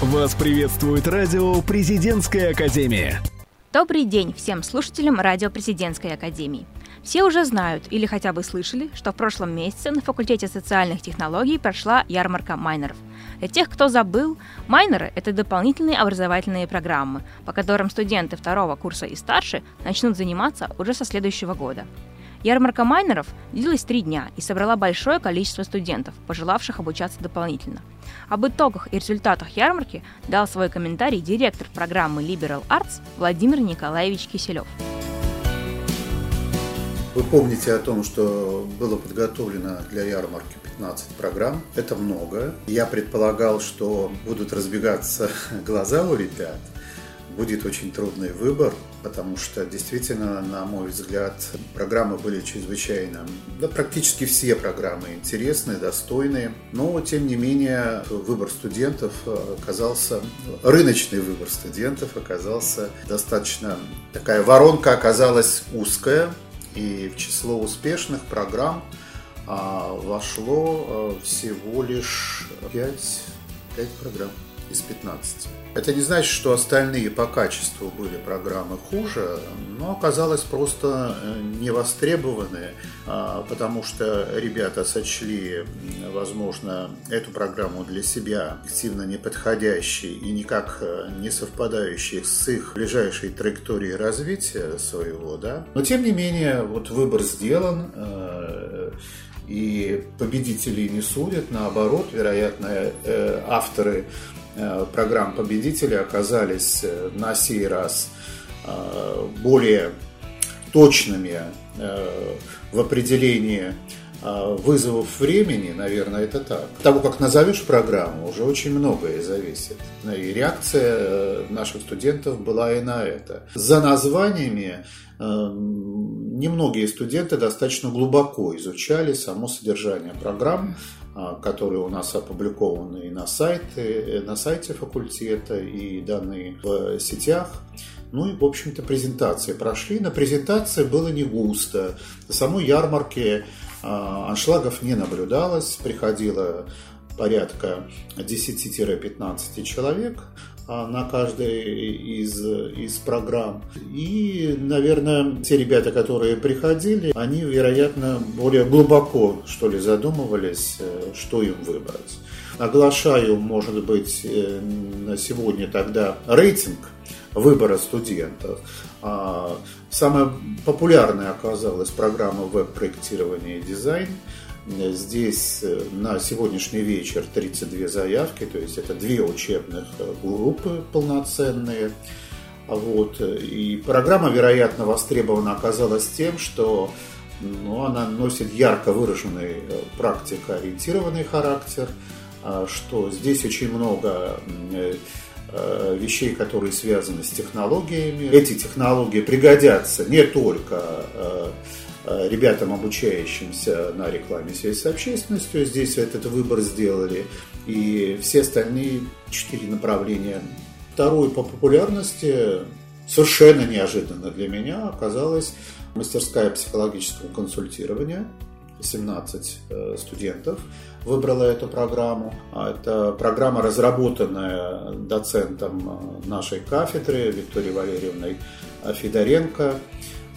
Вас приветствует радио «Президентская академия». Добрый день всем слушателям радио «Президентской академии». Все уже знают или хотя бы слышали, что в прошлом месяце на факультете социальных технологий прошла ярмарка майнеров. Для тех, кто забыл, майнеры – это дополнительные образовательные программы, по которым студенты второго курса и старше начнут заниматься уже со следующего года. Ярмарка майнеров длилась три дня и собрала большое количество студентов, пожелавших обучаться дополнительно. Об итогах и результатах ярмарки дал свой комментарий директор программы Liberal Arts Владимир Николаевич Киселев. Вы помните о том, что было подготовлено для ярмарки 15 программ. Это много. Я предполагал, что будут разбегаться глаза у ребят – будет очень трудный выбор, потому что действительно, на мой взгляд, программы были чрезвычайно, да практически все программы интересные, достойные, но тем не менее выбор студентов оказался, рыночный выбор студентов оказался достаточно, такая воронка оказалась узкая, и в число успешных программ а, вошло а, всего лишь 5, 5 программ из 15. Это не значит, что остальные по качеству были программы хуже, но оказалось просто э, не востребованы, а, потому что ребята сочли, возможно, эту программу для себя активно неподходящей и никак э, не совпадающей с их ближайшей траекторией развития своего, да. Но тем не менее, вот выбор сделан, э, и победителей не судят, наоборот, вероятно, авторы программ победителей оказались э, на сей раз э, более точными в определении вызовов времени, наверное, это так. Того, как назовешь программу, уже очень многое зависит. И реакция наших студентов была и на это. За названиями немногие студенты достаточно глубоко изучали само содержание программ, а, которые у нас опубликованы и на, сайте, на сайте факультета, и данные в сетях. Ну и, в общем-то, презентации прошли. На презентации было не густо. На самой ярмарке а, аншлагов не наблюдалось. Приходило порядка 10-15 человек. А, на каждой из, из программ. И, наверное, те ребята, которые приходили, они, вероятно, более глубоко, что ли, задумывались, э, что им выбрать. Оглашаю, может быть, э, на сегодня тогда рейтинг выбора студентов. А, самая популярная оказалась программа веб-проектирования и дизайн – Здесь э, на сегодняшний вечер 32 заявки, то есть это две учебных э, группы полноценные. Вот. И программа, вероятно, востребована оказалась тем, что ну, она носит ярко выраженный практикоориентированный характер, что здесь очень много вещей, которые связаны с технологиями. Эти технологии пригодятся не только Э, ребятам, обучающимся на рекламе связи с общественностью. Здесь этот выбор сделали. И все остальные четыре направления. Второй по популярности, совершенно неожиданно для меня, оказалась мастерская психологического консультирования. 17 э, студентов выбрала эту программу. А это программа, разработанная доцентом э, нашей кафедры Викторией Валерьевной Федоренко.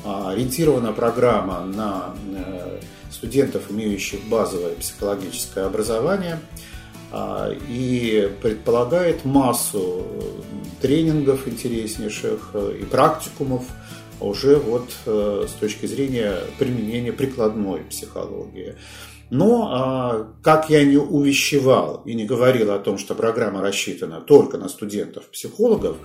А, ориентирована программа на э, студентов, имеющих базовое психологическое образование, а, и предполагает массу тренингов интереснейших э, и практикумов уже вот э, с точки зрения применения прикладной психологии. Но, а, как я не увещевал и не говорил о том, что программа рассчитана только на студентов-психологов,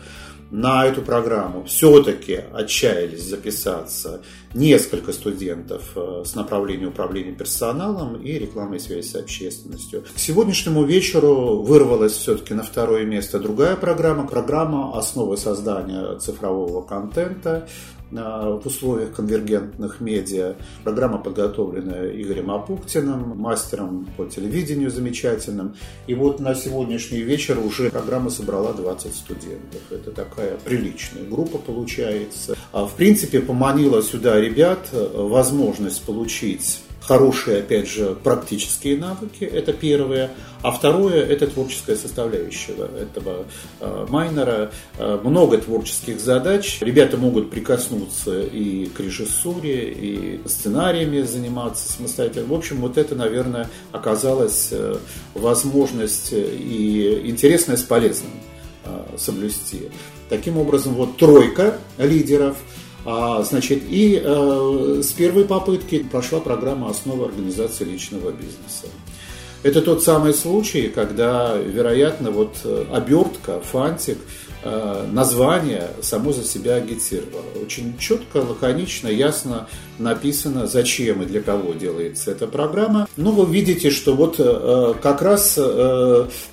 на эту программу все-таки отчаялись записаться несколько студентов э, с направления управления персоналом и рекламной связи с общественностью. К сегодняшнему вечеру вырвалась все-таки на второе место другая программа, программа «Основы создания цифрового контента», в условиях конвергентных медиа. Программа подготовлена Игорем Апуктиным, мастером по телевидению замечательным. И вот на сегодняшний вечер уже программа собрала 20 студентов. Это такая приличная группа получается. А в принципе, поманила сюда ребят возможность получить хорошие, опять же, практические навыки, это первое. А второе – это творческая составляющая этого э, майнера. Э, много творческих задач. Ребята могут прикоснуться и к режиссуре, и сценариями заниматься самостоятельно. В общем, вот это, наверное, оказалось э, возможность и интересное с полезным соблюсти. Таким образом, вот тройка лидеров – а, значит, и э, с первой попытки прошла программа «Основа организации личного бизнеса». Это тот самый случай, когда, вероятно, вот э, обертка, фантик – Э, название само за себя агитировало. Очень четко, лаконично, ясно написано, зачем и для кого делается эта программа. Ну, вы видите, что вот как раз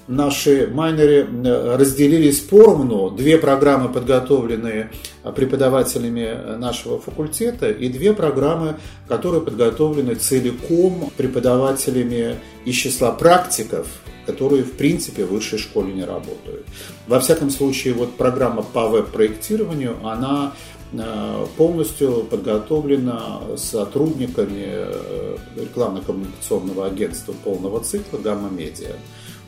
наши майнеры разделились поровну. Две программы, подготовленные преподавателями нашего факультета, и две программы, которые подготовлены целиком преподавателями из числа практиков которые, в принципе, в высшей школе не работают. Во всяком случае, вот программа по веб-проектированию, она э, полностью подготовлена сотрудниками э, рекламно-коммуникационного агентства полного цикла «Гамма Медиа».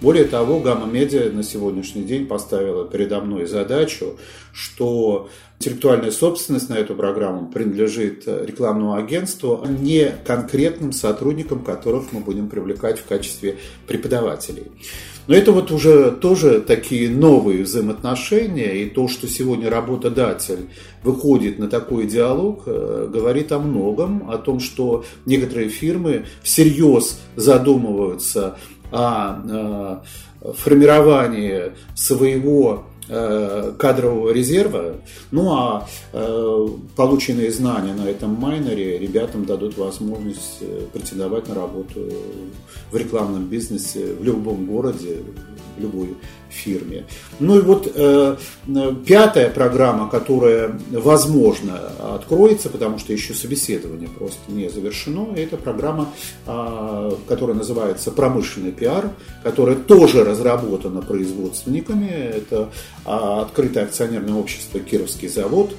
Более того, Гамма Медиа на сегодняшний день поставила передо мной задачу, что интеллектуальная собственность на эту программу принадлежит рекламному агентству, а не конкретным сотрудникам, которых мы будем привлекать в качестве преподавателей. Но это вот уже тоже такие новые взаимоотношения, и то, что сегодня работодатель выходит на такой диалог, э, говорит о многом, о том, что некоторые фирмы всерьез задумываются о э, формировании своего кадрового резерва, ну а э, полученные знания на этом майнере ребятам дадут возможность претендовать на работу в рекламном бизнесе в любом городе, в любой фирме. Ну и вот э, пятая программа, которая, возможно, откроется, потому что еще собеседование просто не завершено, это программа, э, которая называется «Промышленный пиар», которая тоже разработана производственниками. Это э, открытое акционерное общество «Кировский завод».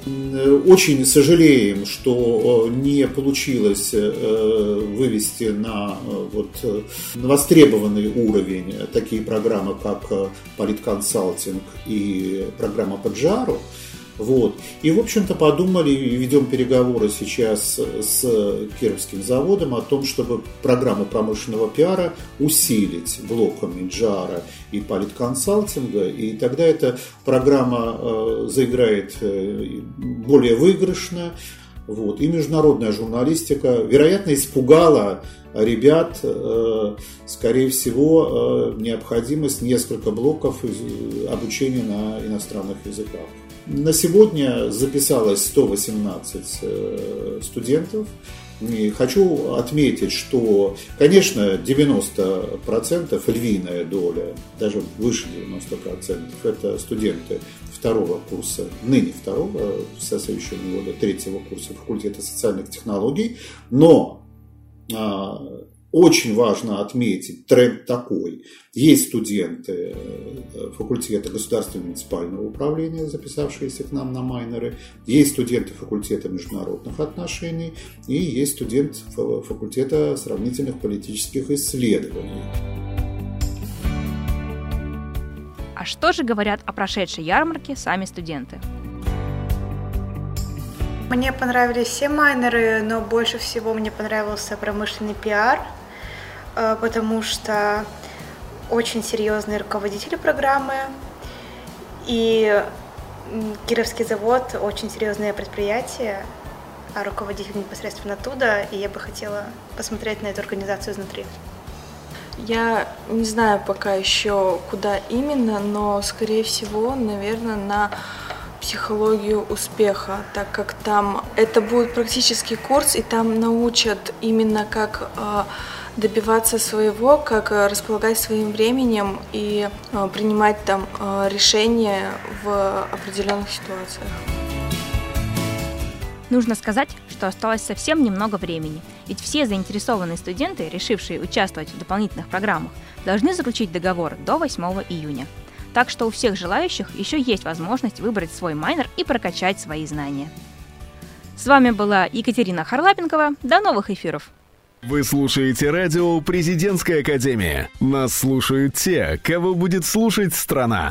Очень сожалеем, что не получилось э, вывести на э, вот, э, востребованный уровень такие программы, как политконсалтинг и программа по джару. Вот. И, в общем-то, подумали ведем переговоры сейчас с Кировским заводом о том, чтобы программу промышленного пиара усилить блоками джара и политконсалтинга, и тогда эта программа э, заиграет э, более выигрышно, вот. И международная журналистика, вероятно, испугала ребят, э, скорее всего, э, необходимость несколько блоков обучения на иностранных языках. На сегодня записалось 118 э, студентов. И хочу отметить, что, конечно, 90% львиная доля, даже выше 90% это студенты второго курса, ныне второго, со следующего года, третьего курса факультета социальных технологий, но а, очень важно отметить тренд такой. Есть студенты э, факультета государственного муниципального управления, записавшиеся к нам на майнеры, есть студенты факультета международных отношений и есть студент факультета сравнительных политических исследований. А что же говорят о прошедшей ярмарке сами студенты? Мне понравились все майнеры, но больше всего мне понравился промышленный пиар, э, потому что очень серьезные руководители программы, и Кировский завод очень серьезное предприятие, а руководитель непосредственно оттуда, и я бы хотела посмотреть на эту организацию изнутри. Я не знаю пока еще куда именно, но скорее всего, наверное, на психологию успеха, так как там это будет практический курс, и там научат именно как э, добиваться своего, как э, располагать своим временем и э, принимать там решения в определенных ситуациях. Нужно сказать, что осталось совсем немного времени, ведь все заинтересованные студенты, решившие участвовать в дополнительных программах, должны заключить договор до 8 июня. Так что у всех желающих еще есть возможность выбрать свой майнер и прокачать свои знания. С вами была Екатерина Харлапенкова. До новых эфиров! Вы слушаете радио «Президентская академия». Нас слушают те, кого будет слушать страна.